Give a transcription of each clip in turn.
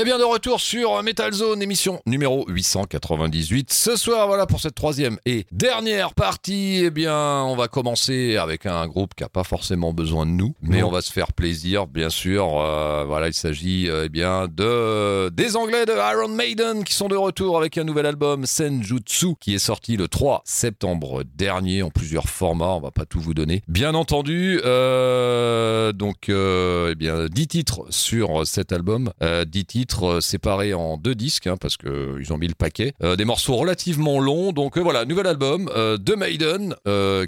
Eh bien, de retour sur Metal Zone, émission numéro 898. Ce soir, voilà pour cette troisième et dernière partie. Eh bien, on va commencer avec un groupe qui a pas forcément besoin de nous, mais Non. on va se faire plaisir, bien sûr. Euh, voilà, il s'agit euh, eh bien de des Anglais de Iron Maiden qui sont de retour avec un nouvel album Senjutsu qui est sorti le 3 septembre dernier en plusieurs formats. On va pas tout vous donner, bien entendu. Euh, donc, euh, eh bien, 10 titres sur cet album, euh, 10 titres euh, séparés en deux disques hein, parce que euh, ont mis le paquet. Euh, des morceaux relativement longs. Donc voilà, nouvel album de Maiden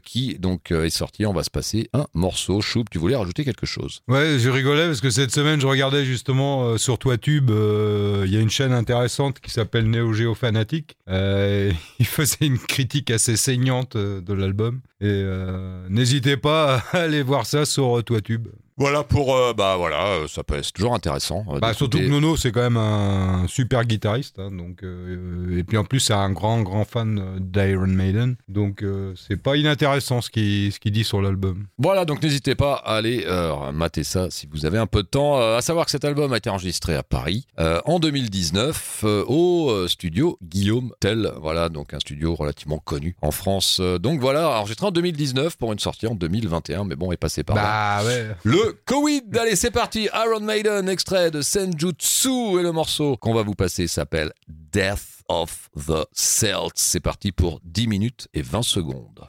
qui donc est sorti. On va se passer un morceau. Choup, tu voulais rajouter quelque chose? Ouais, je rigolais parce que cette semaine, je regardais justement sur Toitube, il y a une chaîne intéressante qui s'appelle Neo Geo Fanatic. Il faisait une critique assez saignante de l'album. Et n'hésitez pas à aller voir ça sur Toitube. Voilà pour euh, bah voilà, euh, ça peut être toujours intéressant. euh, Bah, surtout que. Nono, c'est quand même un super guitariste. hein, donc, euh, et puis en plus, c'est un grand, grand fan d'Iron Maiden. Donc, c'est pas inintéressant ce qu'il ce qu'il dit sur l'album. Voilà, donc n'hésitez pas à aller mater ça si vous avez un peu de temps. À savoir que cet album a été enregistré à Paris en 2019 euh, au studio Guillaume Tell. Voilà, donc un studio relativement connu en France. Donc voilà, enregistré en 2019 pour une sortie en 2021, mais bon, est passé par là. Bah ouais. Le Covid, allez c'est parti, Iron Maiden, extrait de Senjutsu et le morceau qu'on va vous passer s'appelle Death of the Celts. C'est parti pour 10 minutes et 20 secondes.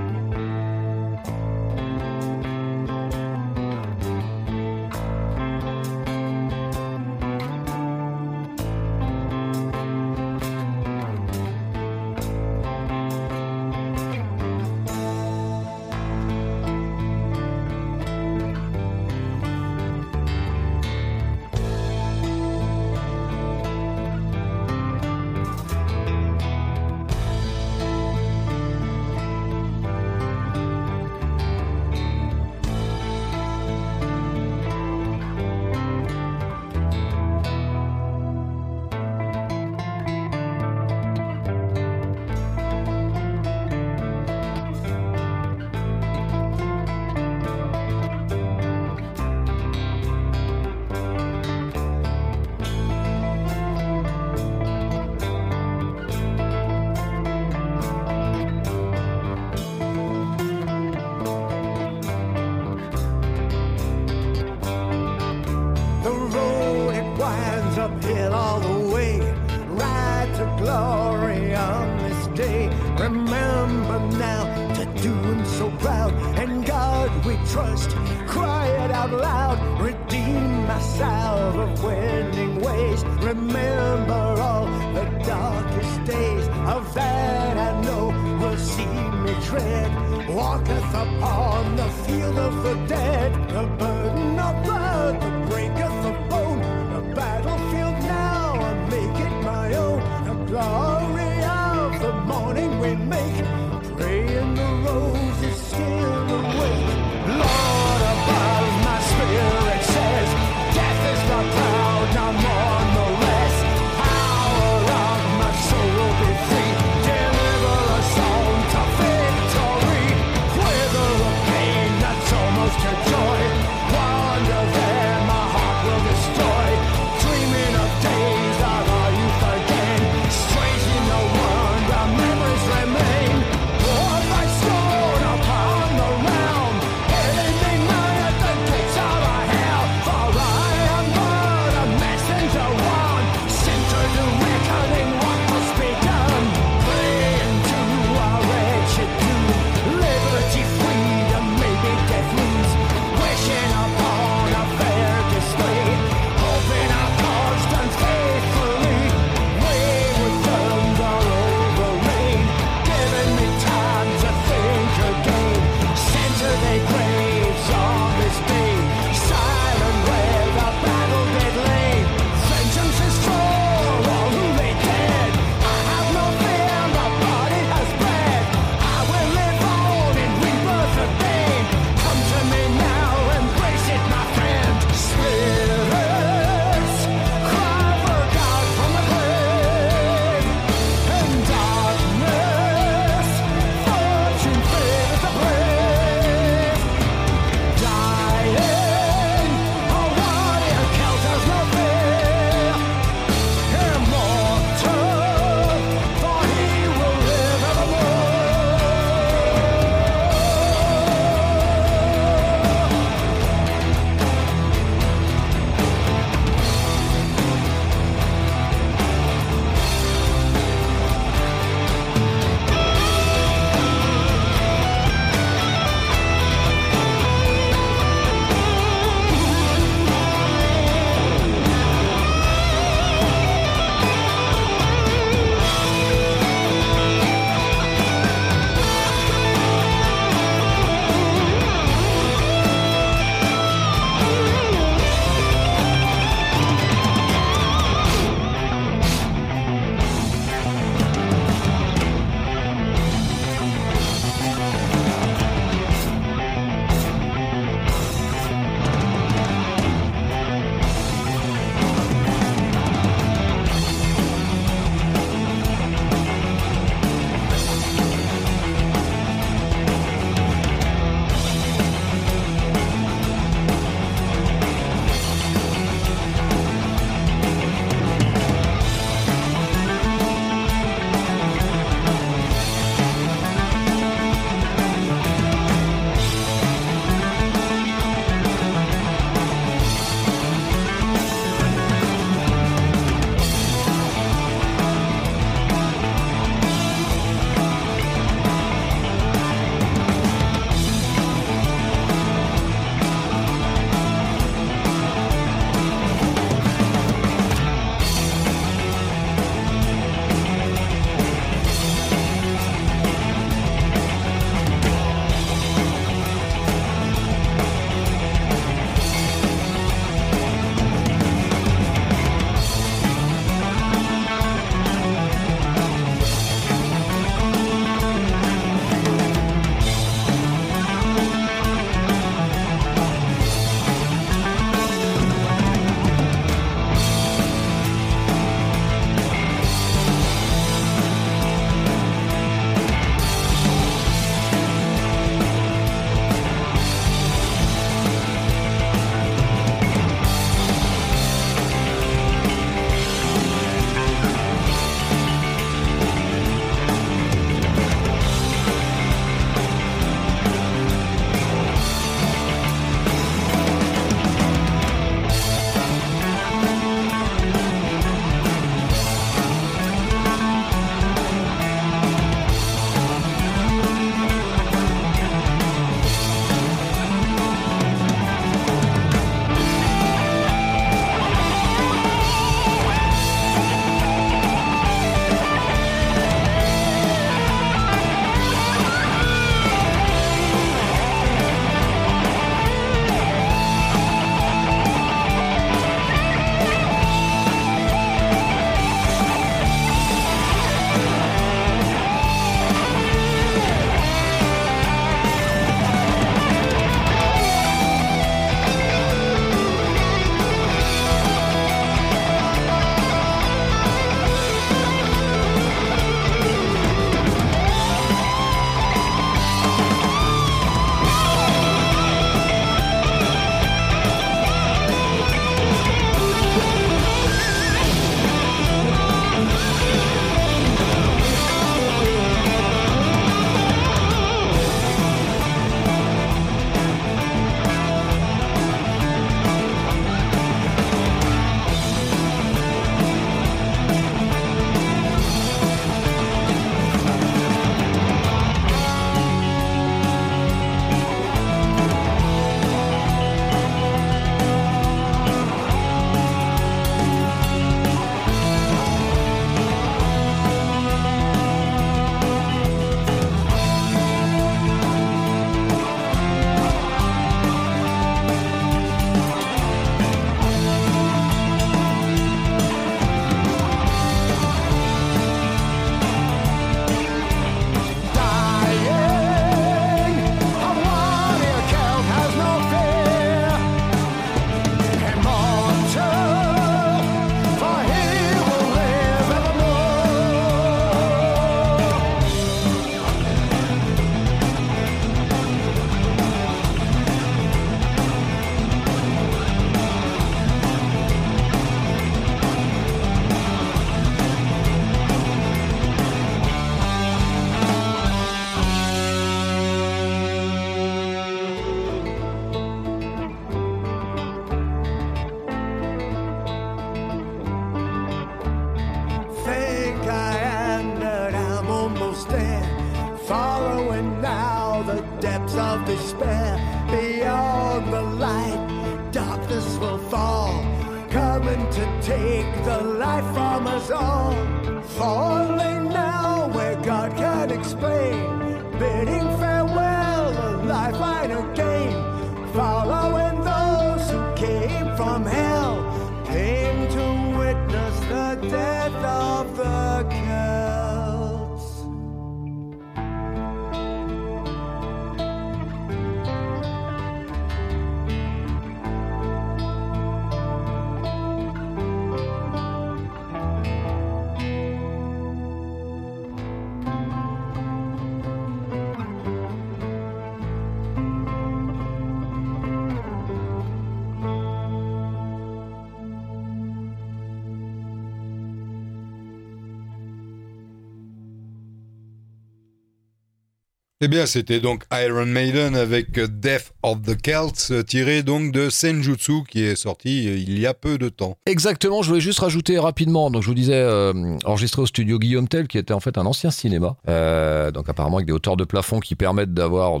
Eh bien, c'était donc Iron Maiden avec Death of the Celts, tiré donc de Senjutsu, qui est sorti euh, il y a peu de temps. Exactement, je voulais juste rajouter rapidement, donc je vous disais, euh, enregistré au studio Guillaume Tell, qui était en fait un ancien cinéma, euh, donc apparemment avec des hauteurs de plafond qui permettent d'avoir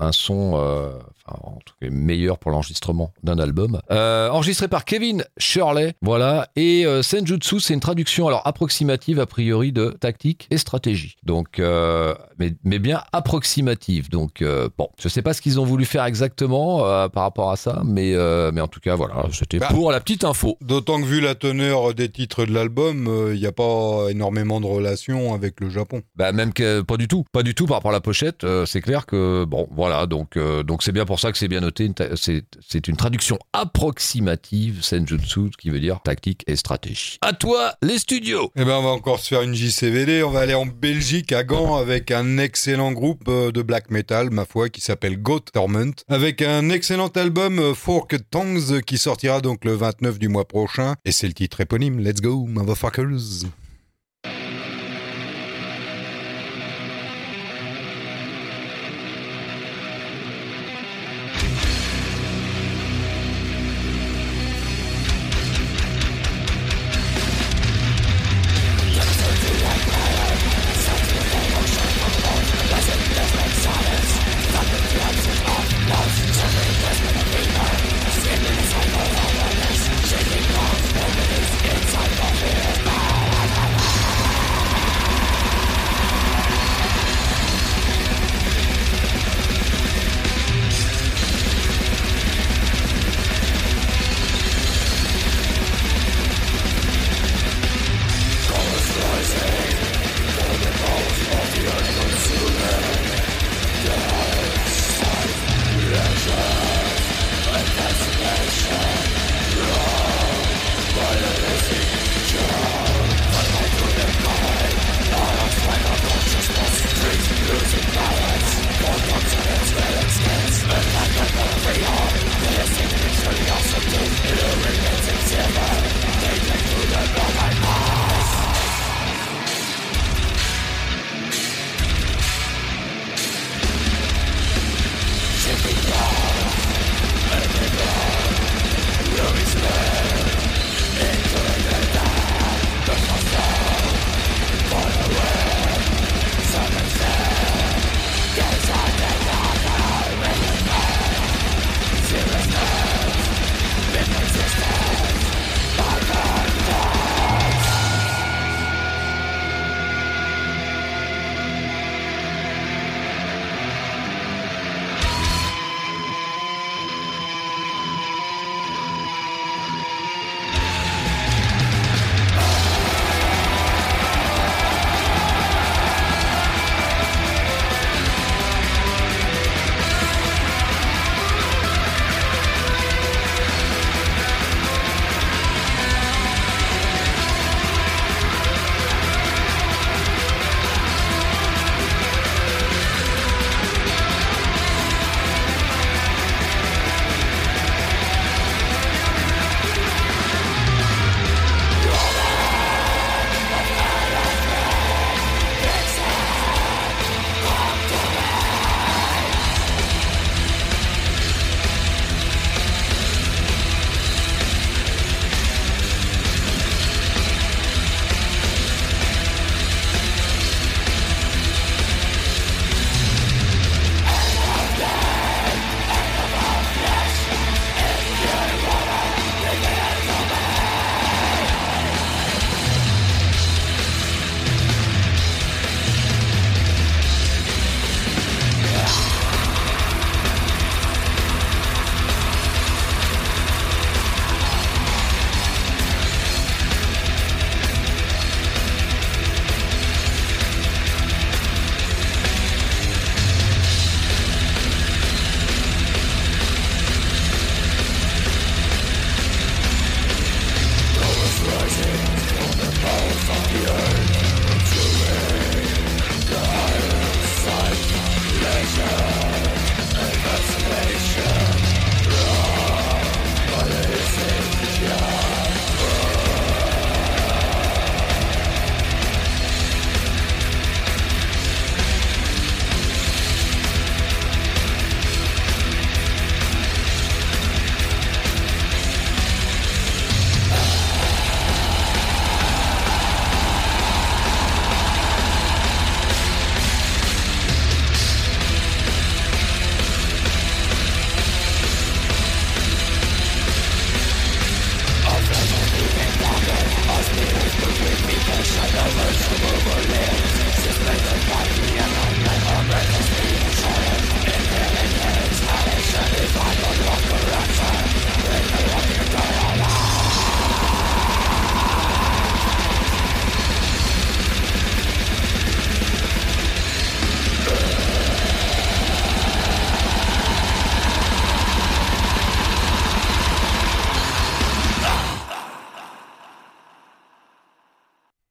un son, en tout cas meilleur pour l'enregistrement d'un album. Euh, enregistré par Kevin Shirley, voilà, et euh, Senjutsu, c'est une traduction alors approximative a priori de tactique et stratégie, donc, euh, mais, mais bien approximative, donc bon, je sais pas ce qu'ils ont voulu faire exactement par rapport à ça, mais, mais en tout cas voilà, c'était Bah, pour la petite info. D'autant que vu la teneur des titres de l'album, il n'y a pas énormément de relations avec le Japon. Bah même que pas du tout, pas du tout par rapport à la pochette. c'est clair que bon, voilà, donc donc c'est bien pour ça que c'est bien noté. C'est une traduction approximative senjutsu, qui veut dire tactique et stratégie. À toi les studios. Eh ben, on va encore se faire une JCVD. On va aller en Belgique, à Gand, avec un excellent groupe euh, de black metal, ma foi, qui s'appelle Goat Torment, avec un excellent album euh, Forked Tongues qui sortira donc le 29 du mois prochain. Et c'est le titre éponyme. Let's go, motherfuckers.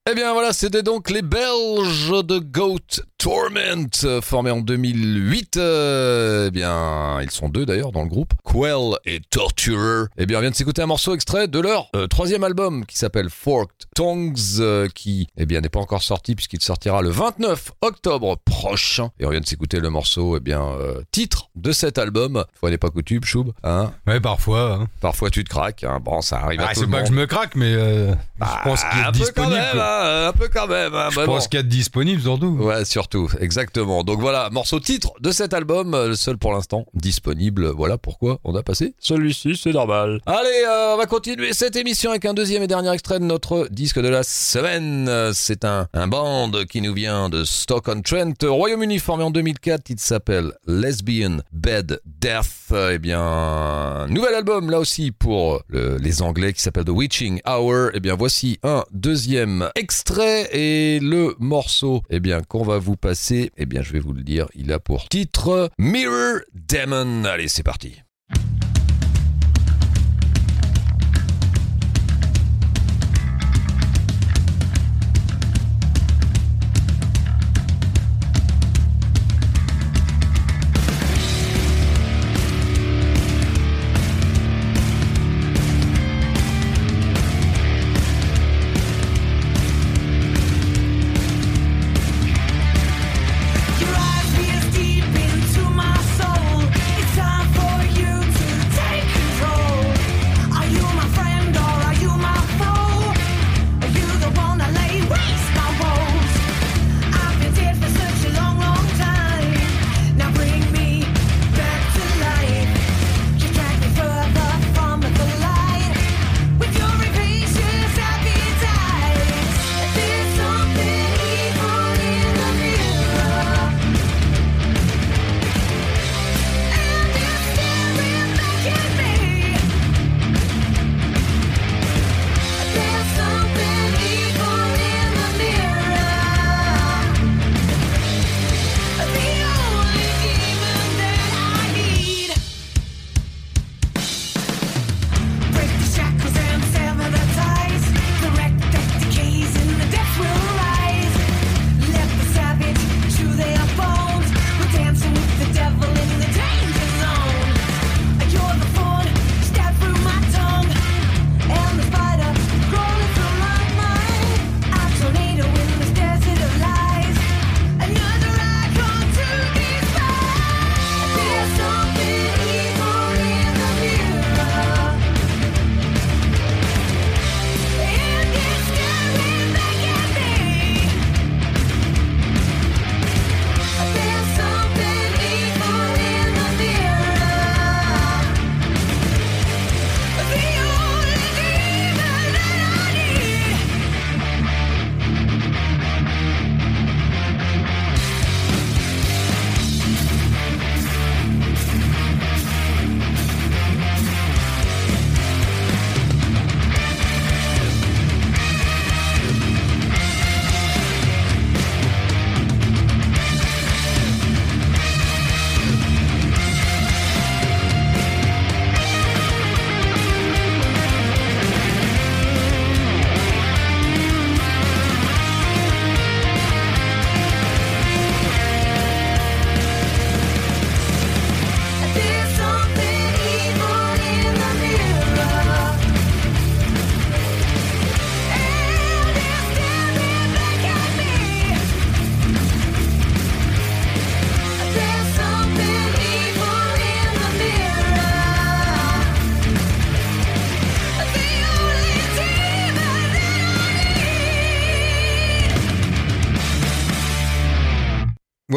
Eh bien voilà, c'était donc les Belges de Goat Torment, euh, formés en 2008. Euh, eh bien, ils sont deux d'ailleurs dans le groupe, Quell et Torturer. Eh bien, on vient de s'écouter un morceau extrait de leur euh, troisième album qui s'appelle Forked Tongues, euh, qui eh bien n'est pas encore sorti puisqu'il sortira le 29 octobre prochain. Et on vient de s'écouter le morceau, eh bien titre de cet album. Fois n'est pas coutume, Choub. Hein Ouais, parfois. hein. Parfois tu te craques. Hein. Bon, ça arrive à Ah, tout c'est le pas que je monde. me craque, mais euh, Bah, je pense qu'il est un peu quand disponible. même, hein, un peu quand même. hein. Je Bah, pense bon. qu'il y a de disponible surtout. Ouais, surtout, exactement. Donc voilà, morceau titre de cet album, euh, le seul pour l'instant disponible. Voilà pourquoi on a passé celui-ci, c'est normal. Allez, euh, on va continuer cette émission avec un deuxième et dernier extrait de notre disque de la semaine. C'est un, un band qui nous vient de Stoke-on-Trent, Royaume-Uni, formé en 2004. Il s'appelle Lesbian Bed Death. Eh bien, nouvel album là aussi pour le- les Anglais qui s'appelle The Witching Hour. Eh bien, voici un deuxième extrait et le morceau, eh bien, qu'on va vous passer, eh bien, je vais vous le dire, il a pour titre Mirror Demon. Allez, c'est parti.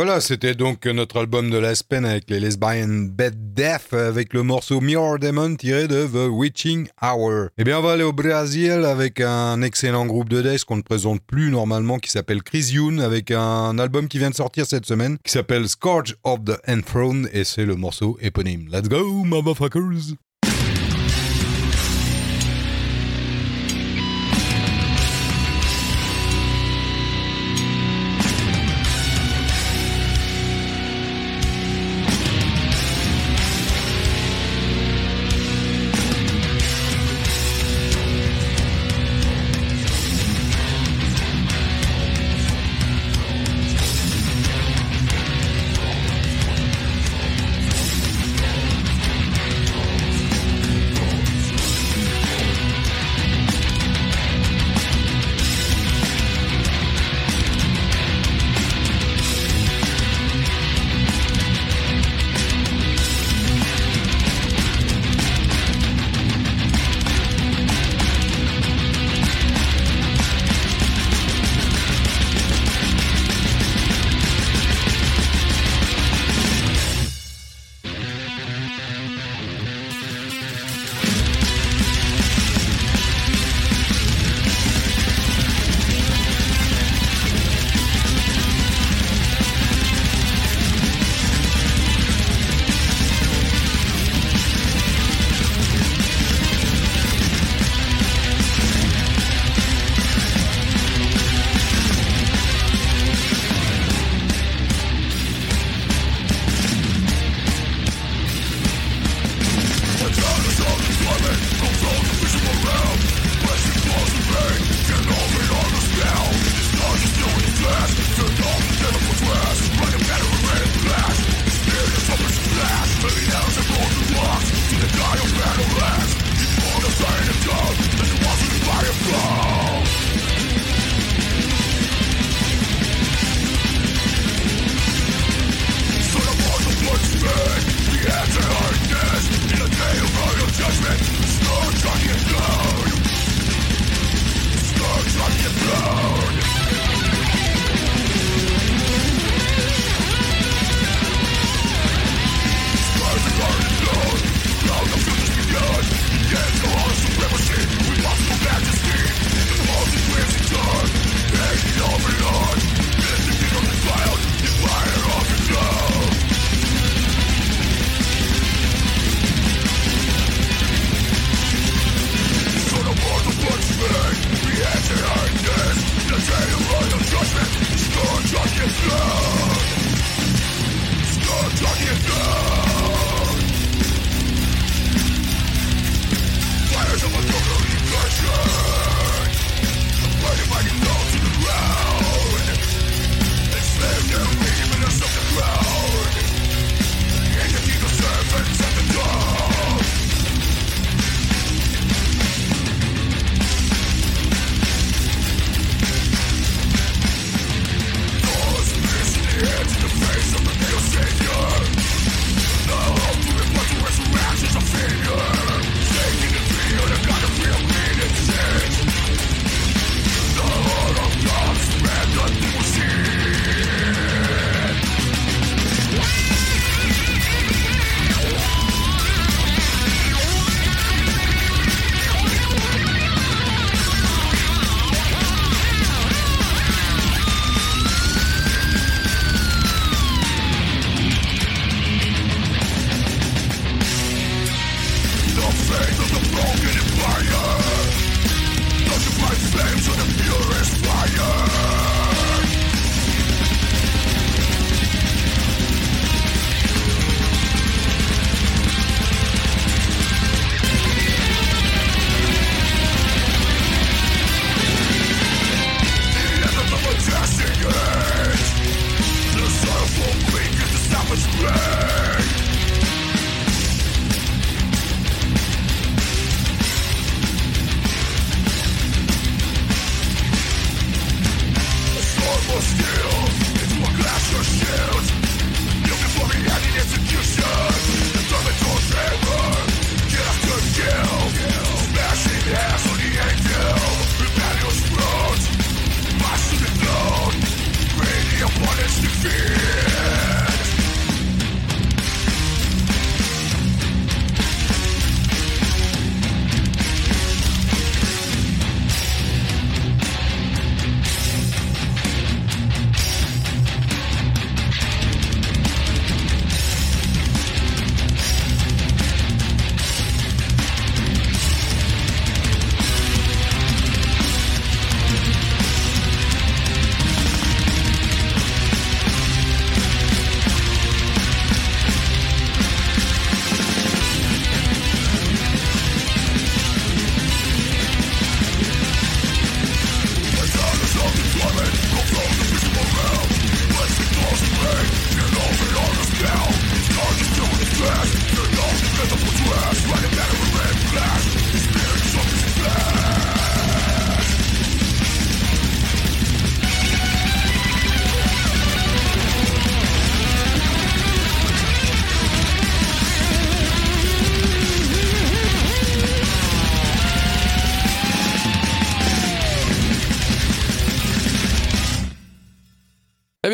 Voilà, c'était donc notre album de la semaine avec les Lesbian Bed Death avec le morceau Mirror Demon tiré de The Witching Hour. Eh bien, on va aller au Brésil avec un excellent groupe de death qu'on ne présente plus normalement qui s'appelle Chris Youn avec un album qui vient de sortir cette semaine qui s'appelle Scourge of the Enthroned et c'est le morceau éponyme. Let's go, motherfuckers!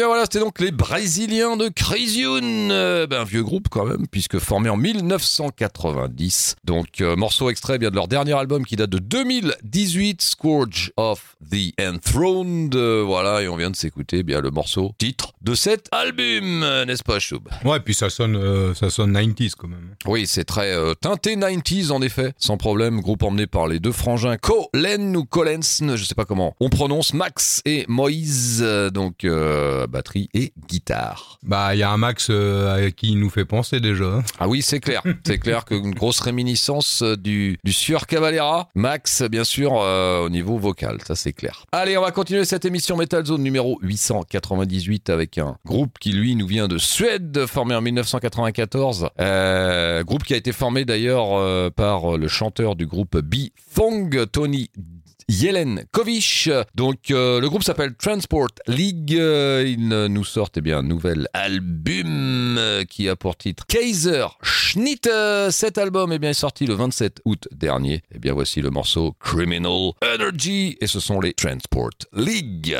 Bien voilà, c'était donc les Brésiliens de Crazyun, euh, ben, un vieux groupe quand même, puisque formé en 1990. Donc euh, morceau extrait bien de leur dernier album qui date de 2018, Scourge of the Enthroned. Euh, voilà, et on vient de s'écouter eh bien le morceau titre de cet album, n'est-ce pas Choub? Ouais, puis ça sonne, euh, ça sonne 90s quand même. Oui, c'est très teinté 90s en effet, sans problème. Groupe emmené par les deux frangins Colen ou Collens, je sais pas comment. On prononce Max et Moïse, donc batterie et guitare. Bah, il y a un Max euh, à qui il nous fait penser déjà. Ah oui, c'est clair. C'est clair qu'une grosse réminiscence euh, du, du Sieur Cavalera. Max, bien sûr, euh, au niveau vocal, ça c'est clair. Allez, on va continuer cette émission Metal Zone numéro 898 avec un groupe qui, lui, nous vient de Suède, formé en 1994. Euh, groupe qui a été formé d'ailleurs par le chanteur du groupe B-Thong, Tony Yelen Kovic. Donc euh, le groupe s'appelle Transport League. Euh, ils nous sortent eh bien un nouvel album euh, qui a pour titre Kaiser Schnitt. Cet album eh bien, est sorti le 27 août dernier. Et bien voici le morceau Criminal Energy et ce sont les Transport League.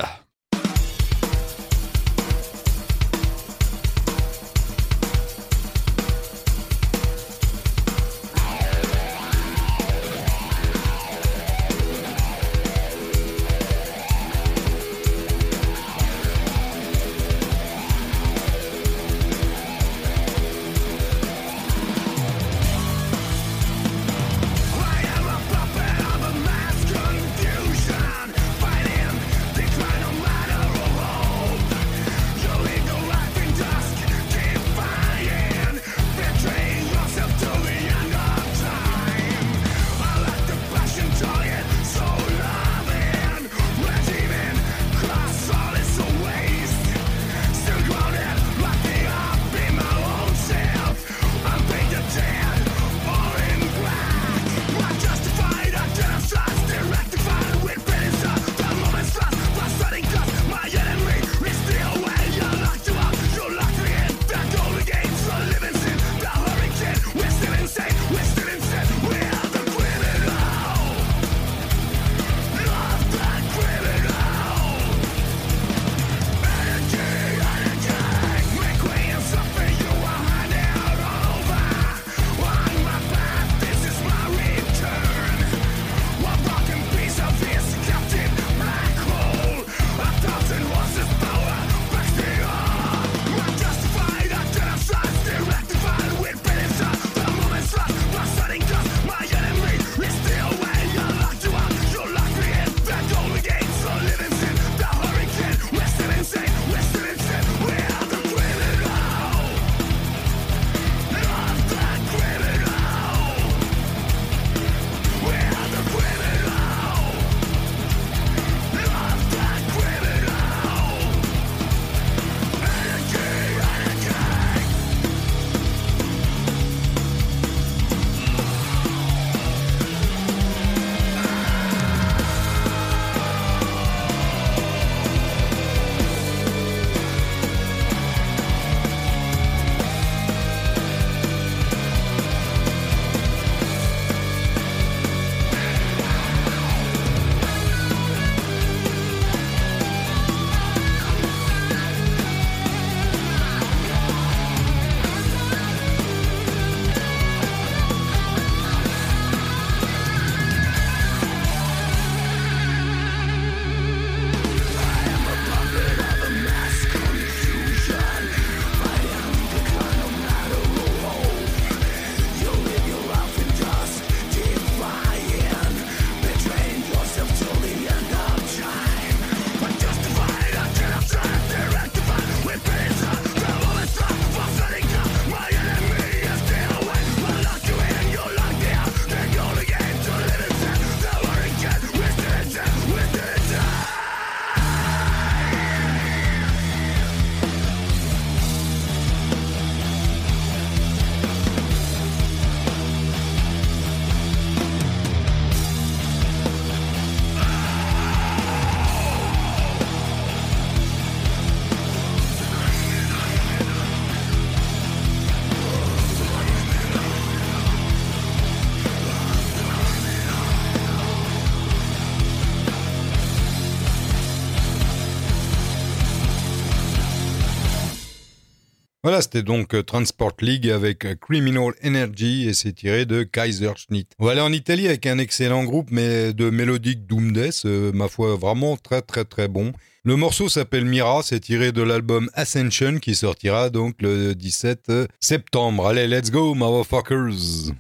Voilà, c'était donc euh, Transport League avec euh, Criminal Energy et c'est tiré de Kaiserschnitt. On va aller en Italie avec un excellent groupe mais de mélodique doom death, euh, ma foi vraiment très très très bon. Le morceau s'appelle Mira, c'est tiré de l'album Ascension qui sortira donc le 17 septembre. Allez, let's go motherfuckers.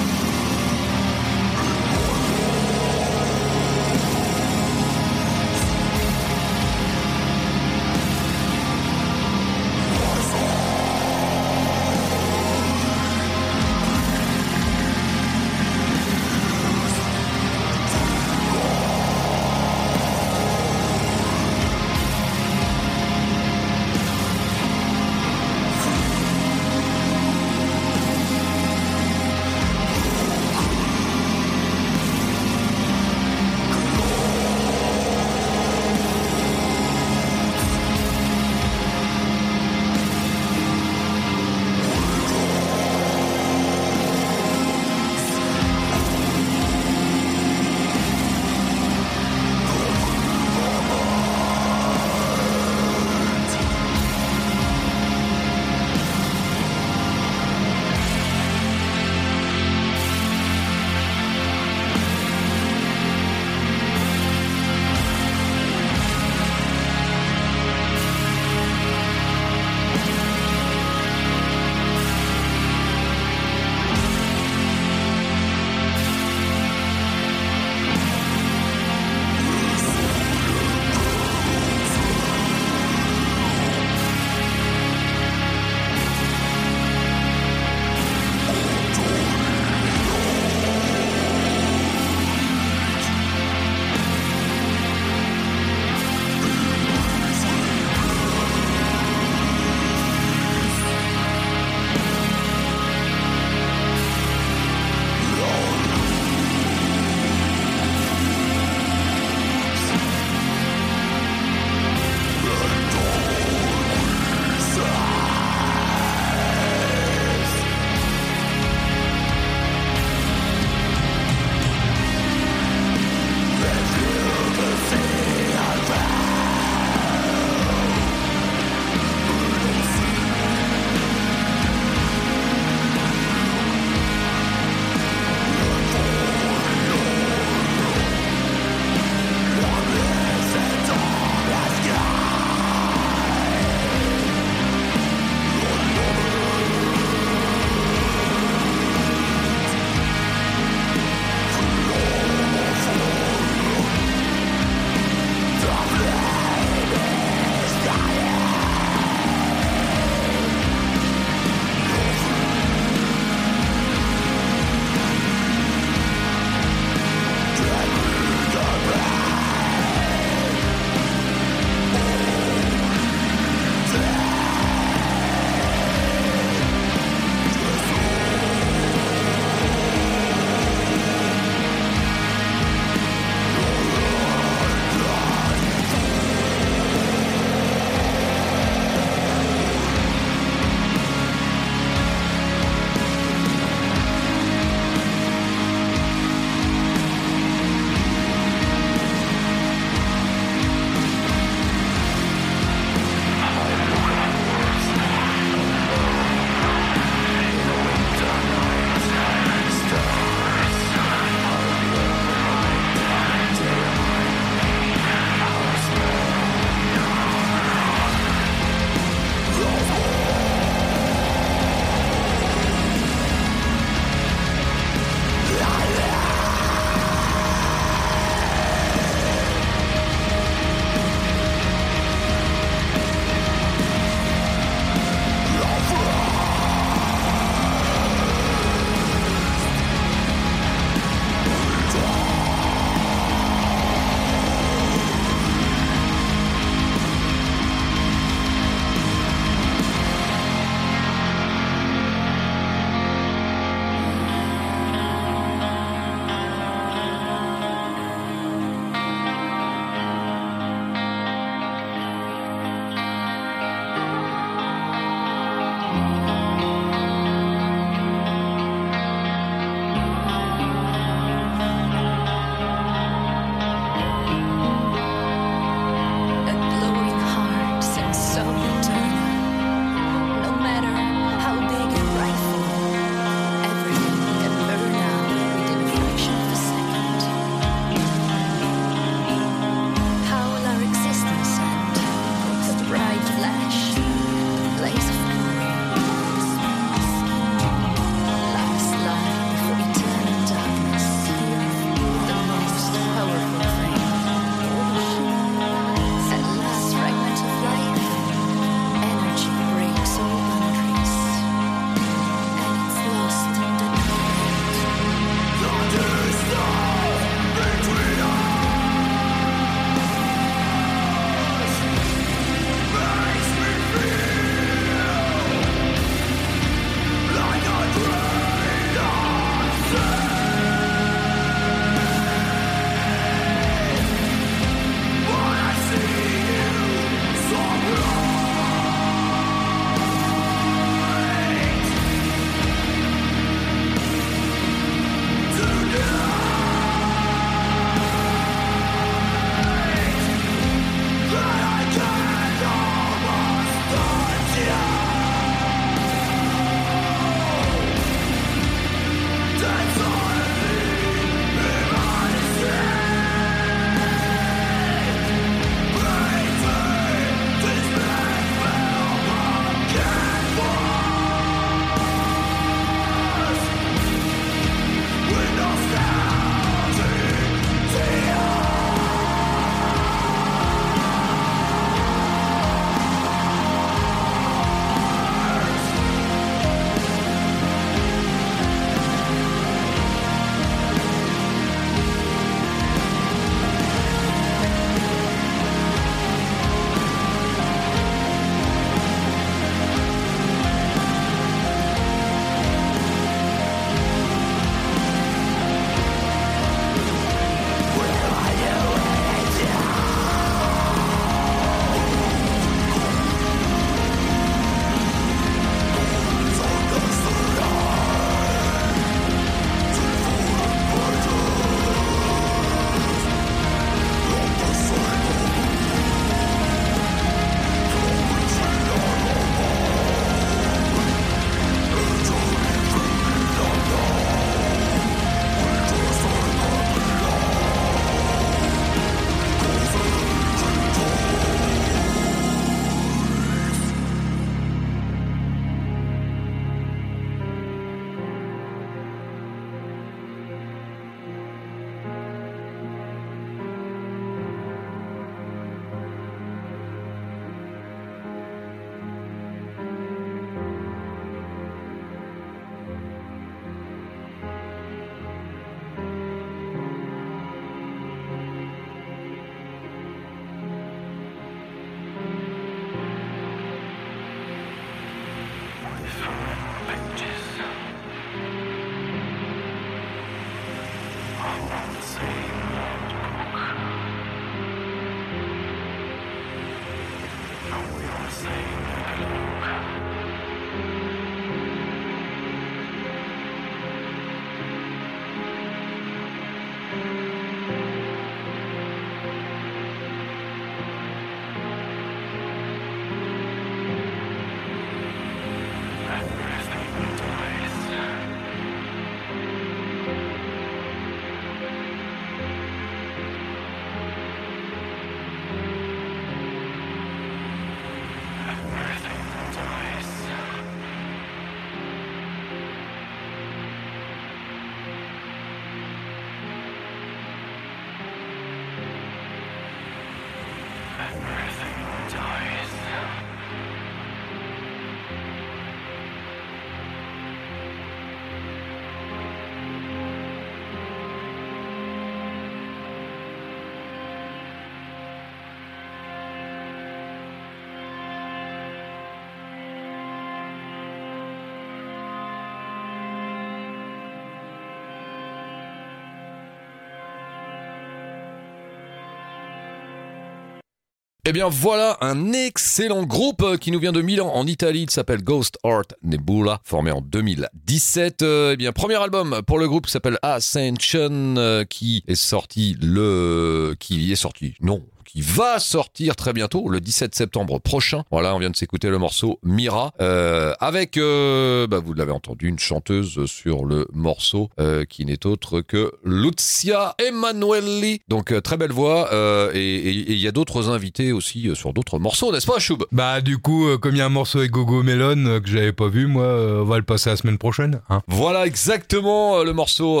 Eh bien voilà un excellent groupe euh, qui nous vient de Milan en Italie. Il s'appelle Ghost Art Nebula, formé en 2017. Euh, eh bien premier album pour le groupe qui s'appelle Ascension, euh, qui est sorti le, qui est sorti. Non, qui va sortir très bientôt, le 17 septembre prochain. Voilà, on vient de s'écouter le morceau Mira, euh, avec, euh, bah, vous l'avez entendu, une chanteuse sur le morceau euh, qui n'est autre que Lucia Emanuelli. Donc très belle voix, et il y a d'autres invités aussi sur d'autres morceaux, n'est-ce pas, Choub? Bah du coup, comme il y a un morceau avec Gogo Melon que j'avais pas vu, moi, on va le passer la semaine prochaine. Hein. Voilà exactement le morceau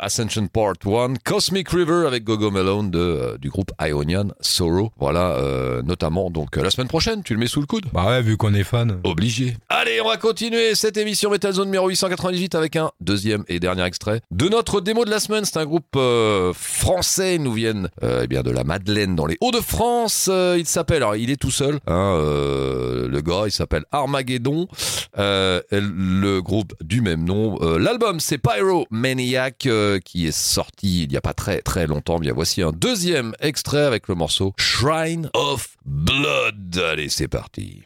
Ascension Part 1, Cosmic River avec Gogo Malone de, du groupe Sorrow. Voilà, euh, notamment donc euh, la semaine prochaine, tu le mets sous le coude Bah ouais, vu qu'on est fan. Obligé. Allez, on va continuer cette émission Metal Zone numéro 898 avec un deuxième et dernier extrait de notre démo de la semaine. C'est un groupe euh, français. Ils nous viennent eh bien de la Madeleine dans les Hauts-de-France. Il s'appelle, alors il est tout seul. Hein, le gars, il s'appelle Armageddon. Le groupe du même nom. L'album, c'est Pyro Maniac qui est sorti il y a pas très très longtemps. Bien, voici un deuxième extrait avec le morceau Shrine of Blood. Allez, c'est parti.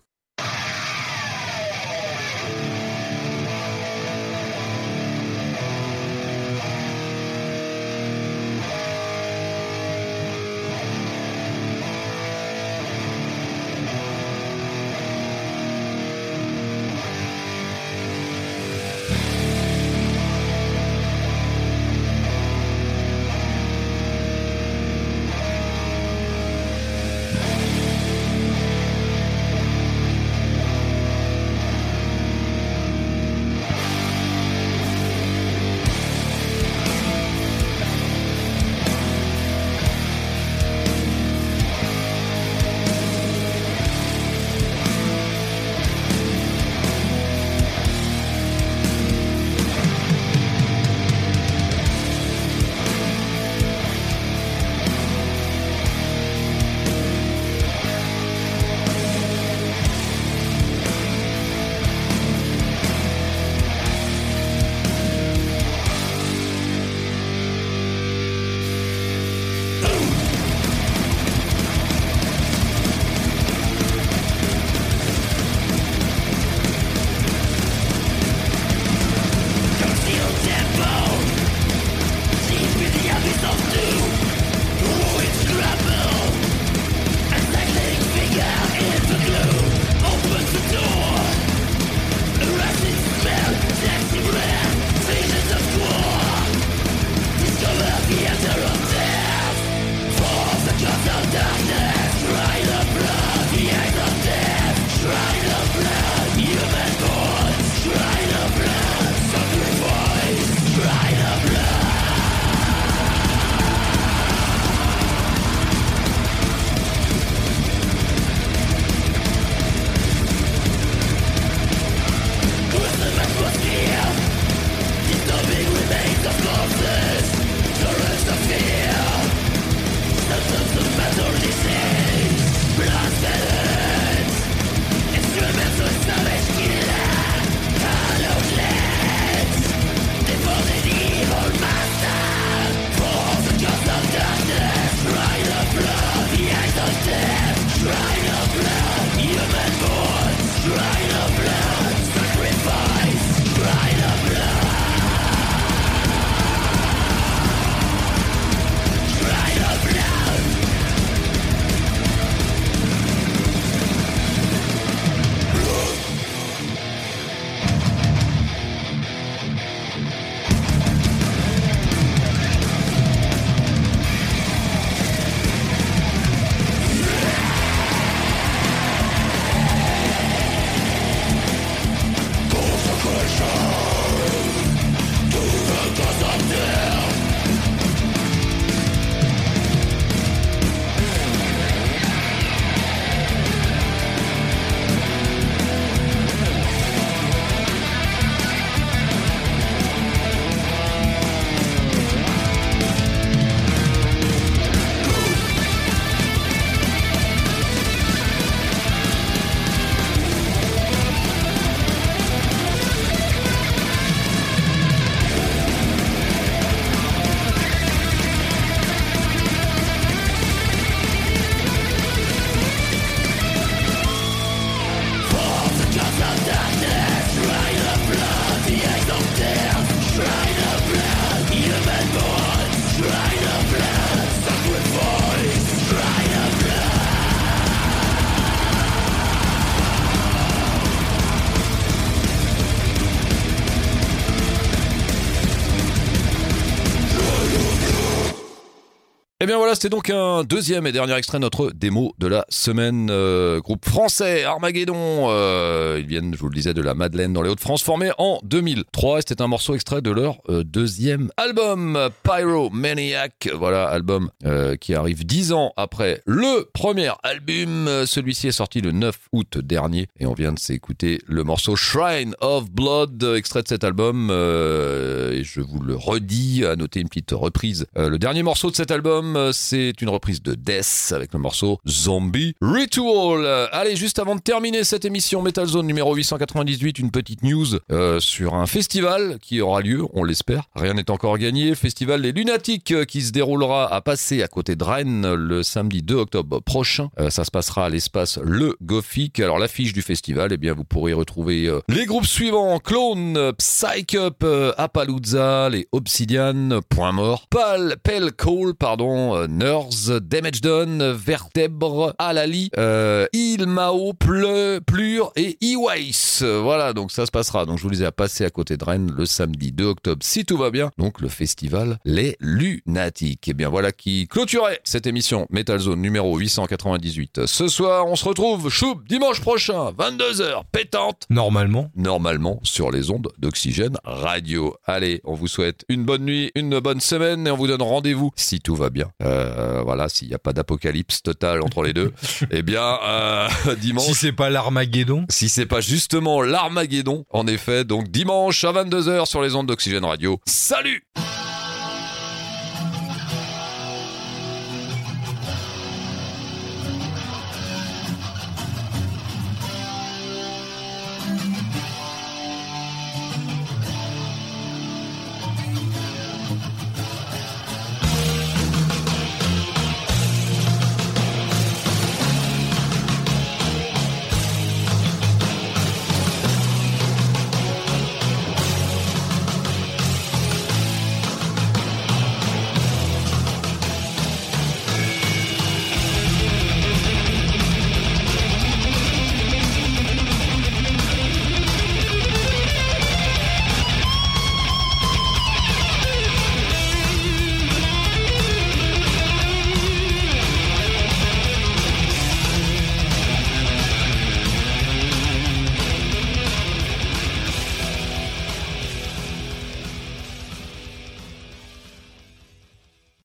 C'était donc un deuxième et dernier extrait de notre démo de la semaine. Euh, groupe français, Armageddon. Euh, ils viennent, je vous le disais, de la Madeleine dans les Hauts-de-France, formé en 2003. Et c'était un morceau extrait de leur euh, deuxième album, Pyromaniac. Voilà, album qui arrive dix ans après le premier album. Celui-ci est sorti le 9 août dernier. Et on vient de s'écouter le morceau Shrine of Blood, extrait de cet album. Et je vous le redis, à noter une petite reprise. Le dernier morceau de cet album, c'est une reprise de Death avec le morceau Zombie Ritual. Allez, juste avant de terminer cette émission Metal Zone numéro 898, une petite news euh, sur un festival qui aura lieu, on l'espère. Rien n'est encore gagné. Festival des Lunatiques euh, qui se déroulera à passer à côté de Rennes le samedi 2 octobre prochain. Euh, ça se passera à l'espace Le Gothic. Alors l'affiche du festival, eh bien vous pourrez retrouver les groupes suivants Clone, Psych Up, Appalooza, les Obsidian, Point Mort, Pal, Pell Call, pardon, Nurse, Damage Done, Vertèbre, Alali, euh, Ilmao, Pleu, Plure et Iwais. Voilà, donc ça se passera. Donc je vous disais à passer à côté de Rennes le samedi 2 octobre si tout va bien. Donc le festival Les Lunatiques. Et bien voilà qui clôturait cette émission Metal Zone numéro 898. Ce soir, on se retrouve choup dimanche prochain, 22h, pétante Normalement. normalement sur les ondes d'Oxygène Radio. Allez, on vous souhaite une bonne nuit, une bonne semaine et on vous donne rendez-vous si tout va bien. Euh, voilà, s'il n'y a pas d'apocalypse total entre les deux, eh bien euh, dimanche. Si c'est pas l'Armageddon. Si c'est pas justement l'Armageddon, en effet, donc dimanche à 22h sur les ondes d'Oxygène Radio. Salut